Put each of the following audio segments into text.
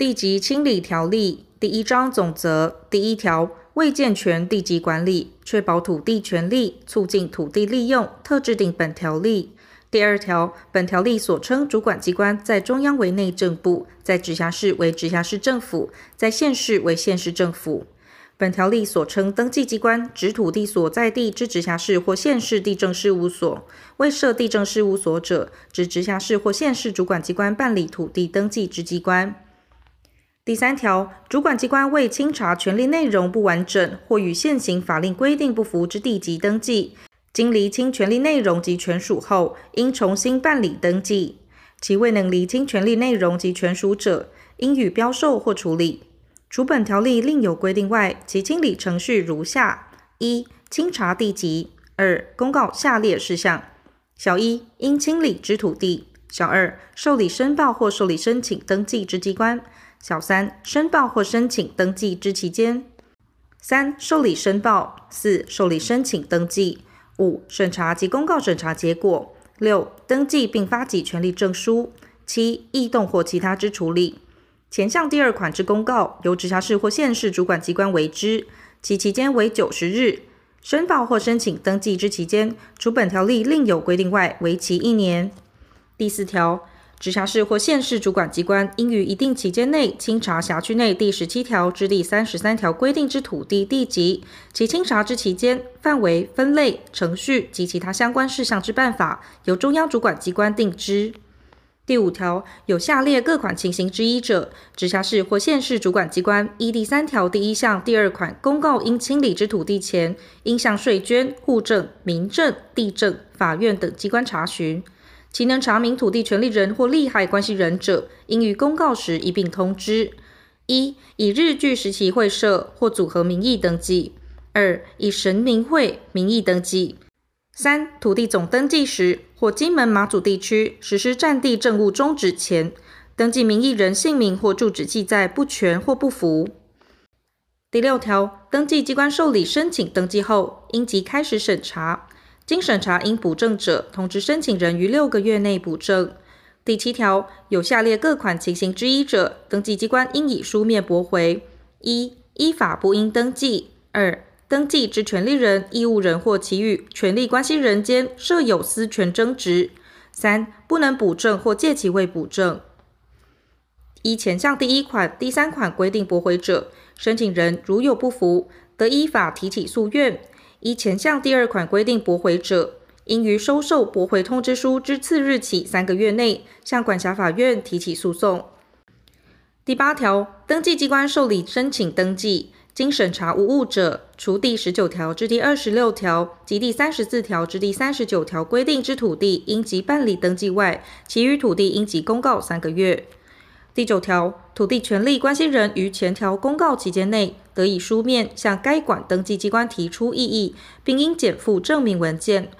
地籍清理条例第一章总则第一条为健全地籍管理，确保土地权利，促进土地利用，特制定本条例。第二条，本条例所称主管机关，在中央为内政部，在直辖市为直辖市政府，在县市为县市政府。本条例所称登记机关，指土地所在地之直辖市或县市地政事务所；未设地政事务所者，指直辖市或县市主管机关办理土地登记之机关。第三条，主管机关为清查权利内容不完整或与现行法令规定不符之地籍登记，经厘清权利内容及权属后，应重新办理登记。其未能厘清权利内容及权属者，应予标售或处理。除本条例另有规定外，其清理程序如下：一、清查地籍；二、公告下列事项：小一、应清理之土地；小二、受理申报或受理申请登记之机关；小三、申报或申请登记之期间；三、受理申报；四、受理申请登记；五、审查及公告审查结果；六、登记并发给权利证书；七、异动或其他之处理。前项第二款之公告，由直辖市或县市主管机关为之，其期间为九十日；申报或申请登记之期间，除本条例另有规定外，为期一年。第四条，直辖市或县市主管机关应于一定期间内清查辖区内第十七条至第三十三条规定之土地地籍，其清查之期间、范围、分类、程序及其他相关事项之办法，由中央主管机关定之。第五条，有下列各款情形之一者，直辖市或县市主管机关依第三条第一项第二款公告应清理之土地前，应向税捐、户政、民政、地政、法院等机关查询。其能查明土地权利人或利害关系人者，应于公告时一并通知：一、以日据时期会社或组合名义登记；二、以神明会名义登记。三、土地总登记时，或金门马祖地区实施占地政务终止前，登记名义人姓名或住址记载不全或不符。第六条，登记机关受理申请登记后，应即开始审查，经审查应补正者，通知申请人于六个月内补正。第七条，有下列各款情形之一者，登记机关应以书面驳回：一、依法不应登记；二、登记之权利人、义务人或其与权利关系人间设有私权争执；三、不能补正或借其未补正。依前项第一款、第三款规定驳回者，申请人如有不服，得依法提起诉愿；依前项第二款规定驳回者，应于收受驳回通知书之次日起三个月内，向管辖法院提起诉讼。第八条，登记机关受理申请登记。经审查无误者，除第十九条至第二十六条及第三十四条至第三十九条规定之土地应即办理登记外，其余土地应即公告三个月。第九条，土地权利关系人于前条公告期间内，得以书面向该管登记机关提出异议，并应检附证明文件。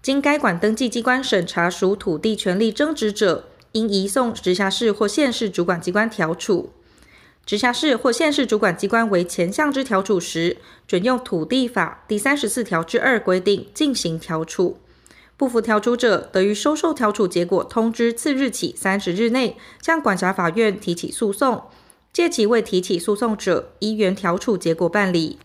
经该管登记机关审查属土地权利争执者，应移送直辖市或县市主管机关调处。直辖市或县市主管机关为前项之调处时，准用土地法第三十四条之二规定进行调处。不服调处者，得于收受调处结果通知次日起三十日内，向管辖法院提起诉讼。届其未提起诉讼者，依原调处结果办理。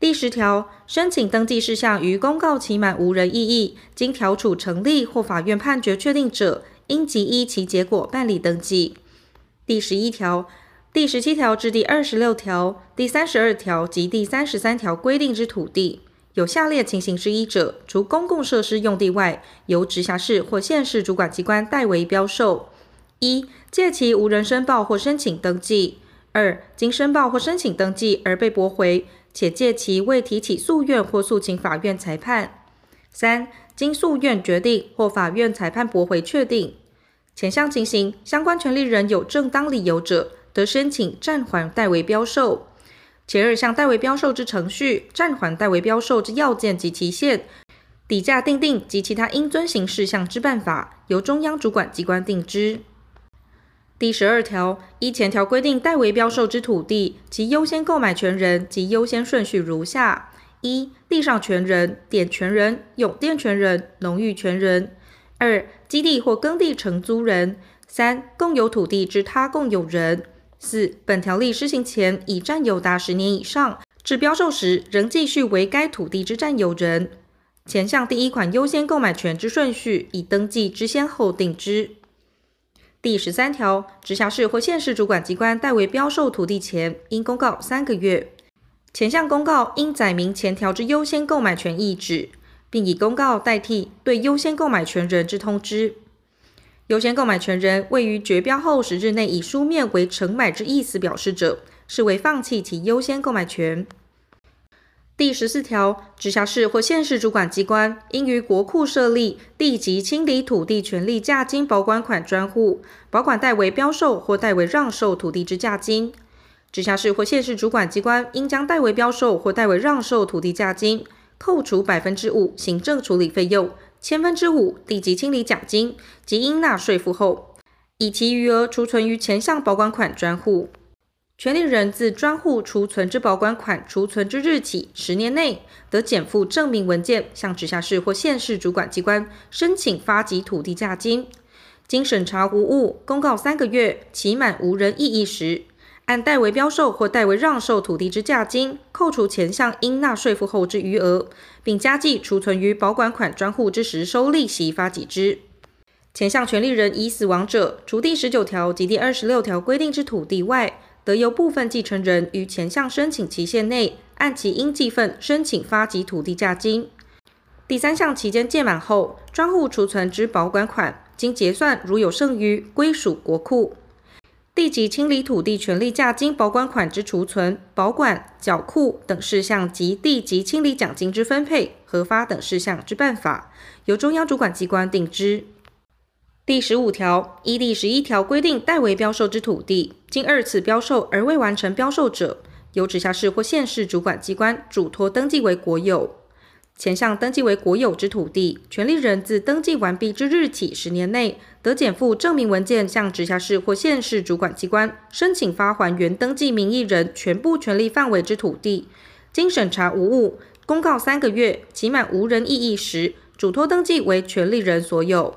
第十条，申请登记事项于公告期满无人异议，经调处成立或法院判决确定者，应即依其结果办理登记。第十一条。第十七条至第二十六条、第三十二条及第三十三条规定之土地，有下列情形之一者，除公共设施用地外，由直辖市或县市主管机关代为标售：一、借其无人申报或申请登记；二、经申报或申请登记而被驳回，且借其未提起诉愿或诉请法院裁判；三、经诉愿决定或法院裁判驳回确定。前项情形，相关权利人有正当理由者，得申请暂缓代为标售，前二项代为标售之程序、暂缓代为标售之要件及期限、底价订定及其他应遵行事项之办法，由中央主管机关定之。第十二条，依前条规定代为标售之土地，其优先购买权人及优先顺序如下：一、地上权人、典权人、永佃权人、农域权人；二、基地或耕地承租人；三、共有土地之他共有人。四、本条例施行前已占有达十年以上，至标售时仍继续为该土地之占有人，前项第一款优先购买权之顺序，以登记之先后定之。第十三条，直辖市或县市主管机关代为标售土地前，应公告三个月。前项公告应载明前条之优先购买权意旨，并以公告代替对优先购买权人之通知。优先购买权人位于决标后十日内以书面为承买之意思表示者，视为放弃其优先购买权。第十四条，直辖市或县市主管机关应于国库设立地籍清理土地权利价金保管款专户，保管代为标售或代为让售土地之价金。直辖市或县市主管机关应将代为标售或代为让售土地价金扣除百分之五行政处理费用。千分之五地籍清理奖金及应纳税负后，以其余额储存于前项保管款专户。权利人自专户储存之保管款储存之日起十年内，得减负证明文件，向直辖市或县市主管机关申请发给土地价金。经审查无误，公告三个月，期满无人异议时，按代为标售或代为让售土地之价金，扣除前项应纳税负后之余额，并加计储存于保管款专户之实收利息发给之。前项权利人已死亡者，除第十九条及第二十六条规定之土地外，得由部分继承人于前项申请期限内，按其应计分申请发给土地价金。第三项期间届满后，专户储存之保管款经结算，如有剩余，归属国库。地籍清理土地权利价金保管款之储存、保管、缴库等事项及地籍清理奖金之分配、核发等事项之办法，由中央主管机关定之。第十五条，依第十一条规定代为标售之土地，经二次标售而未完成标售者，由直辖市或县市主管机关嘱托登记为国有。前项登记为国有之土地，权利人自登记完毕之日起十年内，得检附证明文件，向直辖市或县市主管机关申请发还原登记名义人全部权利范围之土地。经审查无误，公告三个月，期满无人异议时，嘱托登记为权利人所有。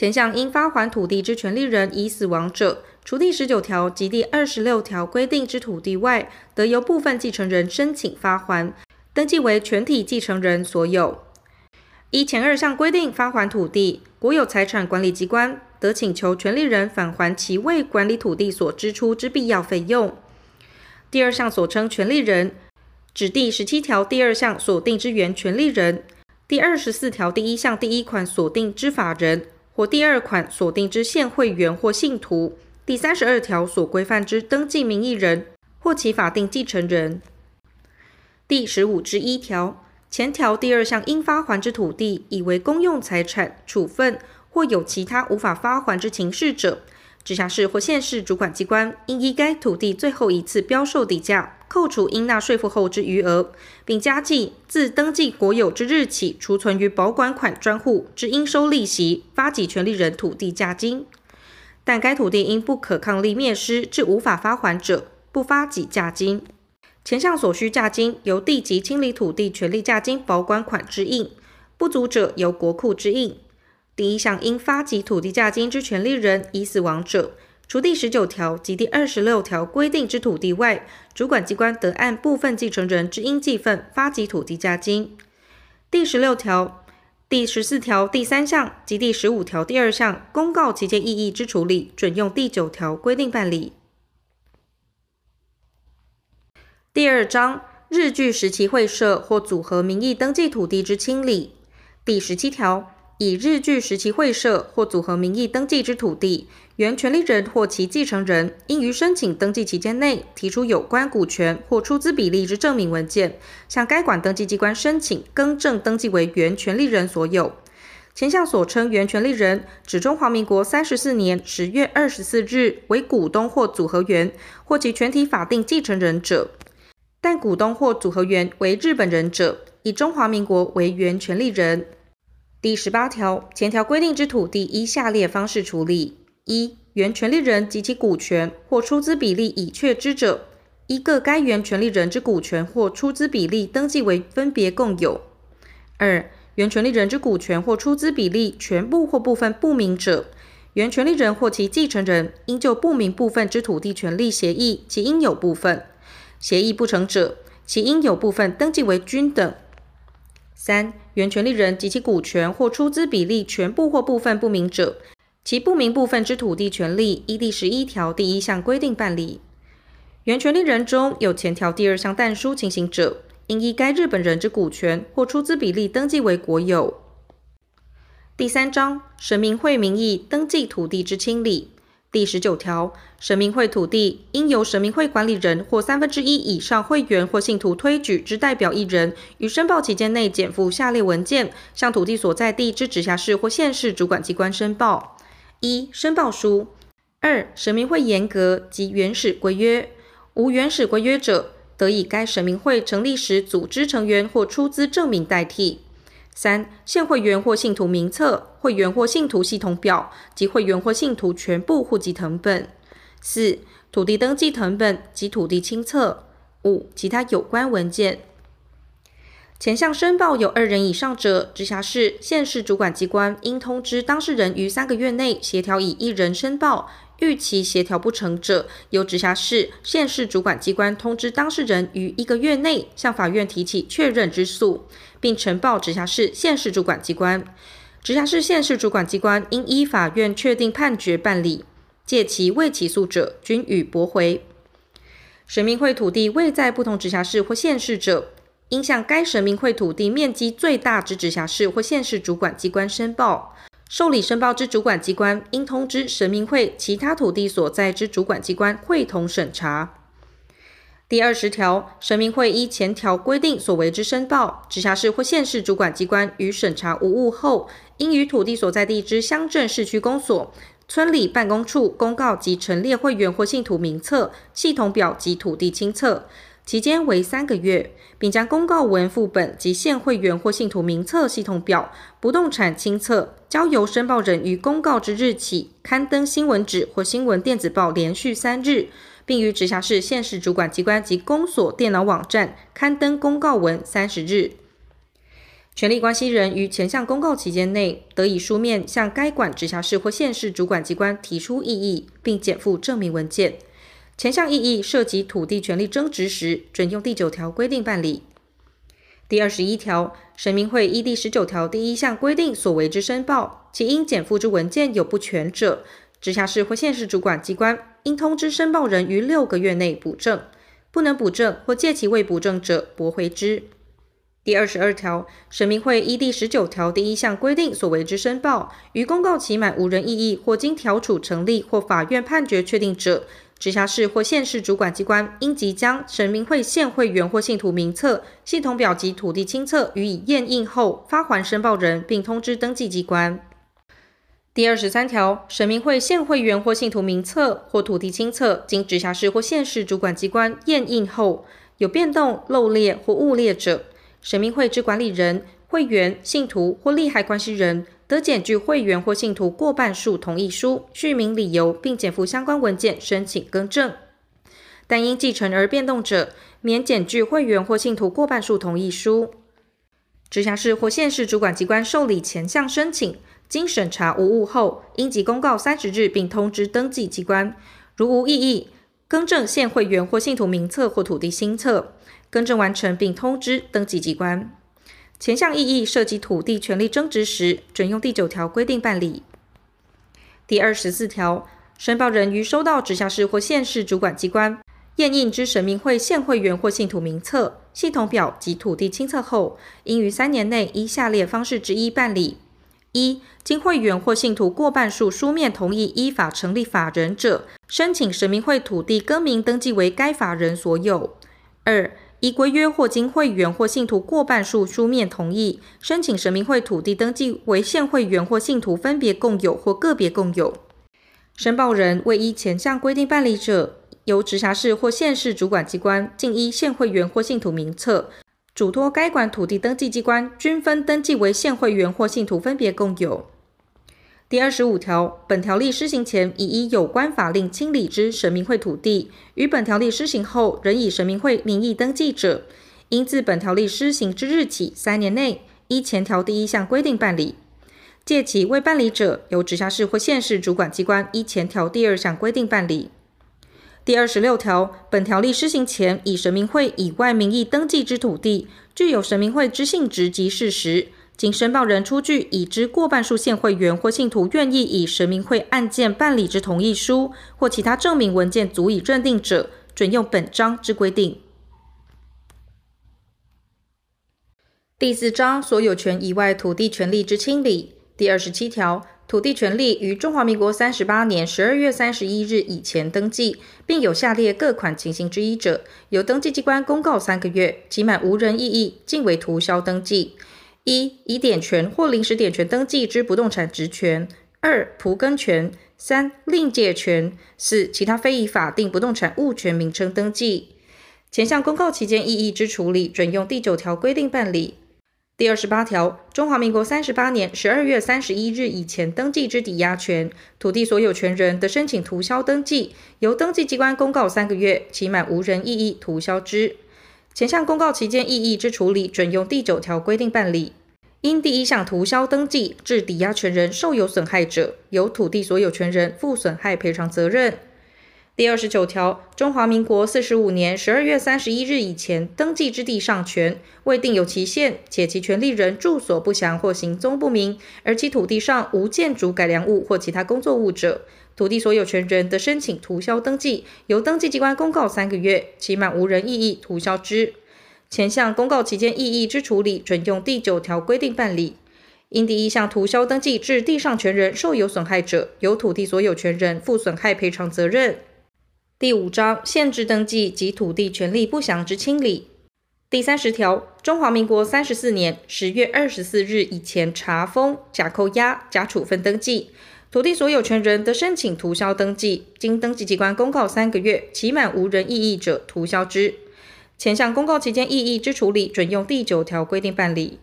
前项应发还土地之权利人已死亡者，除第十九条及第二十六条规定之土地外，得由部分继承人申请发还。登记为全体继承人所有。依前二项规定发还土地，国有财产管理机关得请求权利人返还其为管理土地所支出之必要费用。第二项所称权利人，指第十七条第二项所定之原权利人，第二十四条第一项第一款所定之法人，或第二款所定之现会员或信徒，第三十二条所规范之登记名义人，或其法定继承人。第十五之一条，前条第二项应发还之土地，以为公用财产处分，或有其他无法发还之情事者，直辖市或县市主管机关应依该土地最后一次标售地价，扣除应纳税负后之余额，并加计自登记国有之日起储存于保管款专户之应收利息，发给权利人土地价金。但该土地因不可抗力灭失致无法发还者，不发给价金。前项所需价金由地籍清理土地权利价金保管款支应，不足者由国库支应。第一项应发给土地价金之权利人已死亡者，除第十九条及第二十六条规定之土地外，主管机关得按部分继承人之应继分发给土地价金。第十六条、第十四条第三项及第十五条第二项公告期间异议之处理，准用第九条规定办理。第二章日据时期会社或组合名义登记土地之清理第十七条，以日据时期会社或组合名义登记之土地，原权利人或其继承人应于申请登记期间内提出有关股权或出资比例之证明文件，向该管登记机关申请更正登记为原权利人所有。前项所称原权利人，指中华民国三十四年十月二十四日为股东或组合员或其全体法定继承人者。但股东或组合员为日本人者，以中华民国为原权利人。第十八条前条规定之土地，依下列方式处理：一、原权利人及其股权或出资比例已确知者，依各该原权利人之股权或出资比例登记为分别共有；二、原权利人之股权或出资比例全部或部分不明者，原权利人或其继承人应就不明部分之土地权利协议其应有部分，协议不成者，其应有部分登记为均等。三、原权利人及其股权或出资比例全部或部分不明者，其不明部分之土地权利依第十一条第一项规定办理。原权利人中有前条第二项但书情形者，应依该日本人之股权或出资比例登记为国有。第三章神明会名义登记土地之清理。第十九条，神明会土地应由神明会管理人或三分之一以上会员或信徒推举之代表一人，于申报期间内检附下列文件，向土地所在地之直辖市或县市主管机关申报：一、申报书；二、神明会严格及原始规约。无原始规约者，得以该神明会成立时组织成员或出资证明代替。三、现会员或信徒名册、会员或信徒系统表及会员或信徒全部户籍成本；四、土地登记成本及土地清册；五、其他有关文件。前项申报有二人以上者，直辖市、县市主管机关应通知当事人于三个月内协调以一人申报。逾期协调不成者，由直辖市、县市主管机关通知当事人于一个月内向法院提起确认之诉，并呈报直辖市、县市主管机关。直辖市、县市主管机关应依法院确定判决办理，借其未起诉者，均予驳回。神明会土地未在不同直辖市或县市者，应向该神明会土地面积最大之直辖市或县市主管机关申报。受理申报之主管机关应通知神明会其他土地所在之主管机关会同审查。第二十条，神明会依前条规定所为之申报，直辖市或县市主管机关于审查无误后，应于土地所在地之乡镇市区公所、村里办公处公告及陈列会员或信徒名册、系统表及土地清册。期间为三个月，并将公告文副本及现会员或信徒名册系统表、不动产清册交由申报人于公告之日起刊登新闻纸或新闻电子报连续三日，并于直辖市、县市主管机关及公所电脑网站刊登公告文三十日。权利关系人于前项公告期间内，得以书面向该管直辖市或县市主管机关提出异议，并检附证明文件。前项异议涉及土地权利争执时，准用第九条规定办理。第二十一条，神明会依第十九条第一项规定所为之申报，其应检附之文件有不全者，直辖市或县市主管机关应通知申报人于六个月内补正，不能补正或届期未补正者，驳回之。第二十二条，神明会依第十九条第一项规定所为之申报，于公告期满无人异议或经调处成立或法院判决确定者，直辖市或县市主管机关应即将神明会现会员或信徒名册、系统表及土地清册予以验印后发还申报人，并通知登记机关。第二十三条，神明会现会员或信徒名册或土地清册经直辖市或县市主管机关验印后有变动、漏列或误列者，神明会之管理人、会员、信徒或利害关系人，得检具会员或信徒过半数同意书，叙明理由，并检附相关文件申请更正。但因继承而变动者，免检具会员或信徒过半数同意书。直辖市或县市主管机关受理前项申请，经审查无误后，应即公告三十日，并通知登记机关。如无异议，更正现会员或信徒名册或土地新册，更正完成并通知登记机关。前项异议涉及土地权利争执时，准用第九条规定办理。第二十四条，申报人于收到直辖市或县市主管机关验印之神明会现会员或信徒名册、系统表及土地清册后，应于三年内依下列方式之一办理：一、经会员或信徒过半数书面同意依法成立法人者，申请神明会土地更名登记为该法人所有；二、依规约或经会员或信徒过半数书面同意，申请神明会土地登记为现会员或信徒分别共有或个别共有。申报人未依前项规定办理者，由直辖市或县市主管机关竞依现会员或信徒名册，嘱托该管土地登记机关均分登记为现会员或信徒分别共有。第二十五条，本条例施行前已依有关法令清理之神明会土地，于本条例施行后仍以神明会名义登记者，应自本条例施行之日起三年内，依前条第一项规定办理。届期未办理者，由直辖市或县市主管机关依前条第二项规定办理。第二十六条，本条例施行前，以神明会以外名义登记之土地，具有神明会之性质及事实，经申报人出具已知过半数现会员或信徒愿意以神明会案件办理之同意书或其他证明文件足以认定者，准用本章之规定。第四章所有权以外土地权利之清理第二十七条。土地权利于中华民国三十八年十二月三十一日以前登记，并有下列各款情形之一者，由登记机关公告三个月，期满无人异议，径为涂销登记：一、以典权或临时典权登记之不动产职权；二、蒲根权；三、另界权；四、其他非以法定不动产物权名称登记。前项公告期间异议之处理，准用第九条规定办理。第二十八条，中华民国三十八年十二月三十一日以前登记之抵押权，土地所有权人的申请涂销登记，由登记机关公告三个月，期满无人异议，涂销之。前项公告期间异议之处理，准用第九条规定办理。因第一项涂销登记致抵押权人受有损害者，由土地所有权人负损害赔偿责任。第二十九条，中华民国四十五年十二月三十一日以前登记之地上权，未定有期限，且其权利人住所不详或行踪不明，而其土地上无建筑改良物或其他工作物者，土地所有权人的申请涂销登记，由登记机关公告三个月，期满无人异议，涂销之。前项公告期间异议之处理，准用第九条规定办理。因第一项涂销登记致地上权人受有损害者，由土地所有权人负损害赔偿责任。第五章限制登记及土地权利不详之清理。第三十条，中华民国三十四年十月二十四日以前查封、假扣押、假处分登记，土地所有权人得申请涂销登记，经登记机关公告三个月，期满无人异议者，涂销之。前项公告期间异议之处理，准用第九条规定办理。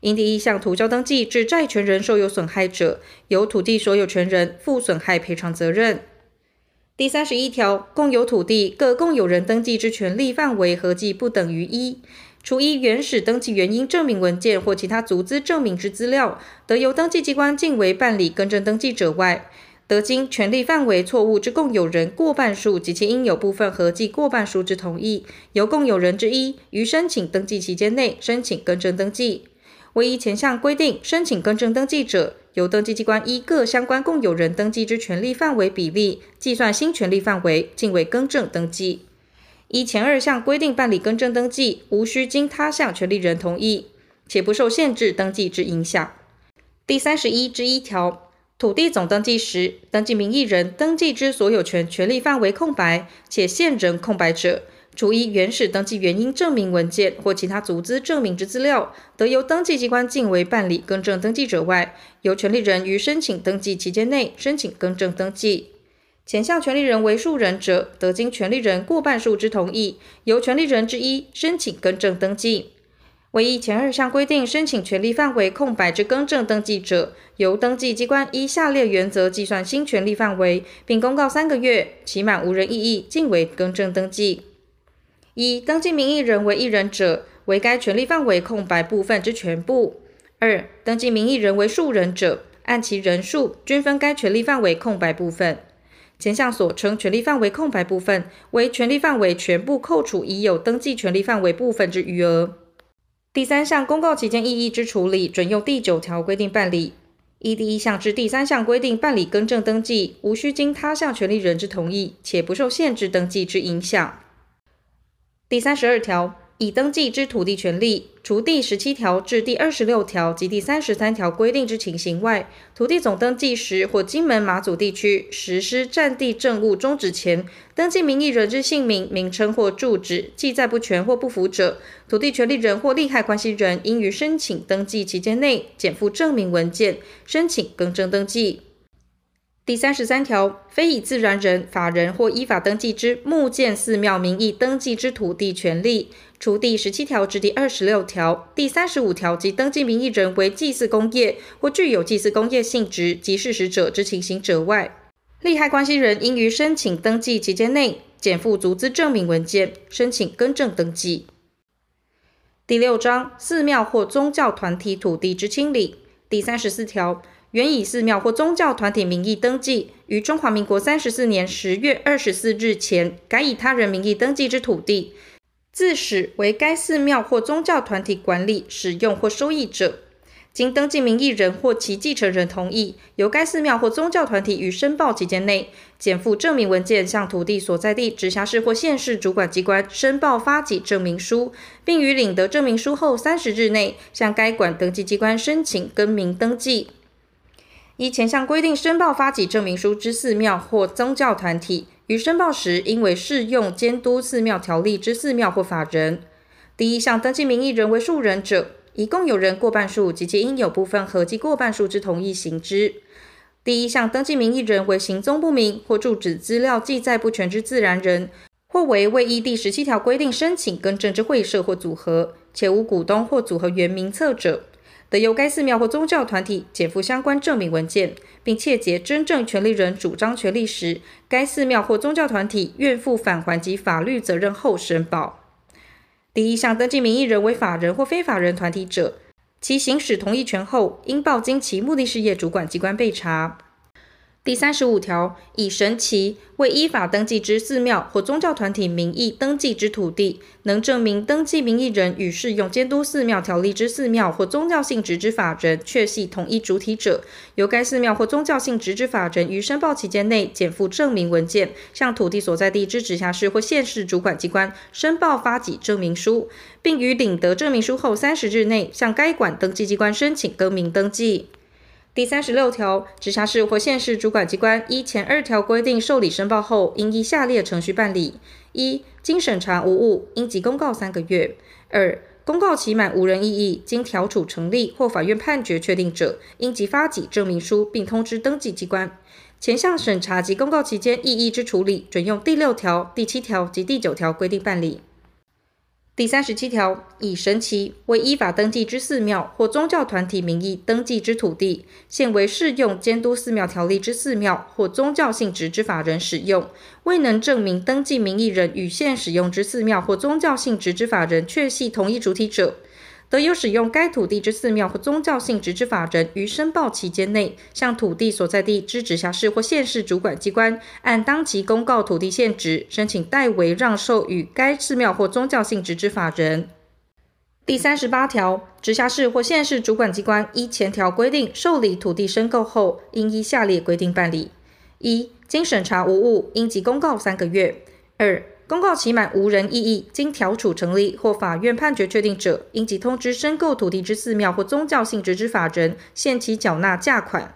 因第一项涂销登记致债权人受有损害者，由土地所有权人负损害赔偿责任。第三十一条，共有土地各共有人登记之权利范围合计不等于一，除依原始登记原因证明文件或其他足资证明之资料，得由登记机关径为办理更正登记者外，得经权利范围错误之共有人过半数及其应有部分合计过半数之同意，由共有人之一于申请登记期间内申请更正登记。唯一前项规定申请更正登记者，由登记机关依各相关共有人登记之权利范围比例计算新权利范围，径为更正登记。依前二项规定办理更正登记，无需经他项权利人同意，且不受限制登记之影响。第三十一之一条，土地总登记时，登记名义人登记之所有权权利范围空白，且现人空白者。除依原始登记原因证明文件或其他足资证明之资料，得由登记机关径为办理更正登记者外，由权利人于申请登记期间内申请更正登记。前项权利人为数人者，得经权利人过半数之同意，由权利人之一申请更正登记。唯一前二项规定申请权利范围空白之更正登记者，由登记机关依下列原则计算新权利范围，并公告三个月，期满无人异议，径为更正登记。一、登记名义人为一人者，为该权利范围空白部分之全部；二、登记名义人为数人者，按其人数均分该权利范围空白部分。前项所称权利范围空白部分，为权利范围全部扣除已有登记权利范围部分之余额。第三项公告期间异议之处理，准用第九条规定办理。依第一项至第三项规定办理更正登记，无需经他项权利人之同意，且不受限制登记之影响。第三十二条，已登记之土地权利，除第十七条至第二十六条及第三十三条规定之情形外，土地总登记时或金门马祖地区实施占地政务终止前，登记名义人之姓名、名称或住址记载不全或不符者，土地权利人或利害关系人应于申请登记期间内检附证明文件，申请更正登记。第三十三条，非以自然人、法人或依法登记之木建寺庙名义登记之土地权利，除第十七条至第二十六条、第三十五条及登记名义人为祭祀工业或具有祭祀工业性质及事实者之情形者外，利害关系人应于申请登记期间内检附足资证明文件，申请更正登记。第六章，寺庙或宗教团体土地之清理。第三十四条。原以寺庙或宗教团体名义登记，于中华民国三十四年十月二十四日前改以他人名义登记之土地，自始为该寺庙或宗教团体管理、使用或收益者，经登记名义人或其继承人同意，由该寺庙或宗教团体于申报期间内，检附证明文件，向土地所在地直辖市或县市主管机关申报发给证明书，并于领得证明书后三十日内，向该管登记机关申请更名登记。依前项规定申报发给证明书之寺庙或宗教团体，于申报时应为适用监督寺庙条例之寺庙或法人。第一项登记名义人为数人者，一共有人过半数及其应有部分合计过半数之同意行之。第一项登记名义人为行踪不明或住址资料记载不全之自然人，或为未依第十七条规定申请更正之会社或组合，且无股东或组合原名册者，得由该寺庙或宗教团体检附相关证明文件，并切结真正权利人主张权利时，该寺庙或宗教团体愿负返还及法律责任后申报。第一项登记名义人为法人或非法人团体者，其行使同意权后，应报经其目的事业主管机关备查。第三十五条，以神奇未依法登记之寺庙或宗教团体名义登记之土地，能证明登记名义人与适用监督寺庙条例之寺庙或宗教性质之法人确系同一主体者，由该寺庙或宗教性质之法人于申报期间内检附证明文件，向土地所在地之直辖市或县市主管机关申报发给证明书，并于领得证明书后三十日内，向该管登记机关申请更名登记。第三十六条，直辖市或县市主管机关依前二条规定受理申报后，应依下列程序办理：一、经审查无误，应即公告三个月；二、公告期满无人异议，经调处成立或法院判决确定者，应即发给证明书，并通知登记机关。前项审查及公告期间异议之处理，准用第六条、第七条及第九条规定办理。第三十七条，以神奇为依法登记之寺庙或宗教团体名义登记之土地，现为适用监督寺庙条例之寺庙或宗教性质之法人使用，未能证明登记名义人与现使用之寺庙或宗教性质之法人确系同一主体者。得有使用该土地之寺庙或宗教性质之法人，于申报期间内，向土地所在地之直辖市或县市主管机关，按当期公告土地现值，申请代为让授予该寺庙或宗教性质之法人。第三十八条，直辖市或县市主管机关依前条规定受理土地申购后，应依下列规定办理：一、经审查无误，应即公告三个月；二、公告期满无人异议，经调处成立或法院判决确定者，应即通知申购土地之寺庙或宗教性质之法人，限期缴纳价款。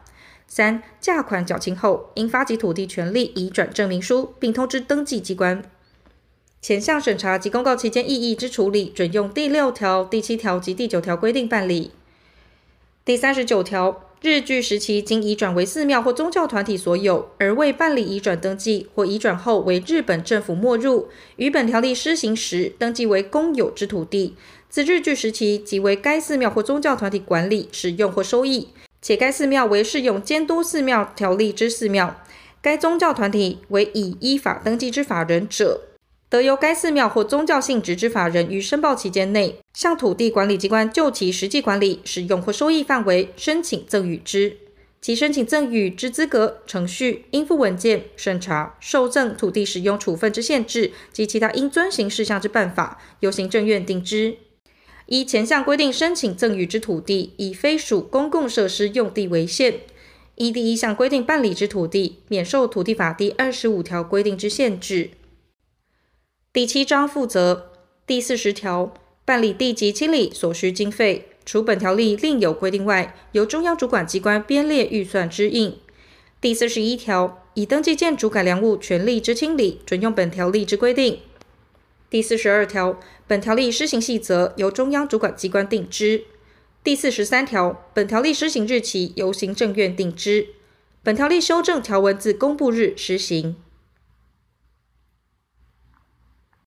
三、价款缴清后，应发给土地权利移转证明书，并通知登记机关。前项审查及公告期间异议之处理，准用第六条、第七条及第九条规定办理。第三十九条。日据时期经移转为寺庙或宗教团体所有，而未办理移转登记，或移转后为日本政府没入，于本条例施行时登记为公有之土地，自日据时期即为该寺庙或宗教团体管理、使用或收益，且该寺庙为适用监督寺庙条例之寺庙，该宗教团体为已依法登记之法人者，得由该寺庙或宗教性质之法人于申报期间内，向土地管理机关就其实际管理、使用或收益范围申请赠与之。其申请赠与之资格、程序、应附文件、审查、受赠土地使用处分之限制及其他应遵行事项之办法，由行政院定之。依前项规定申请赠与之土地，以非属公共设施用地为限。依第一项规定办理之土地，免受土地法第二十五条规定之限制。第七章负责第四十条办理地籍清理所需经费，除本条例另有规定外，由中央主管机关编列预算支应。第四十一条已登记建筑改良物权利之清理，准用本条例之规定。第四十二条本条例施行细则由中央主管机关定之。第四十三条本条例施行日期由行政院定之。本条例修正条文自公布日施行。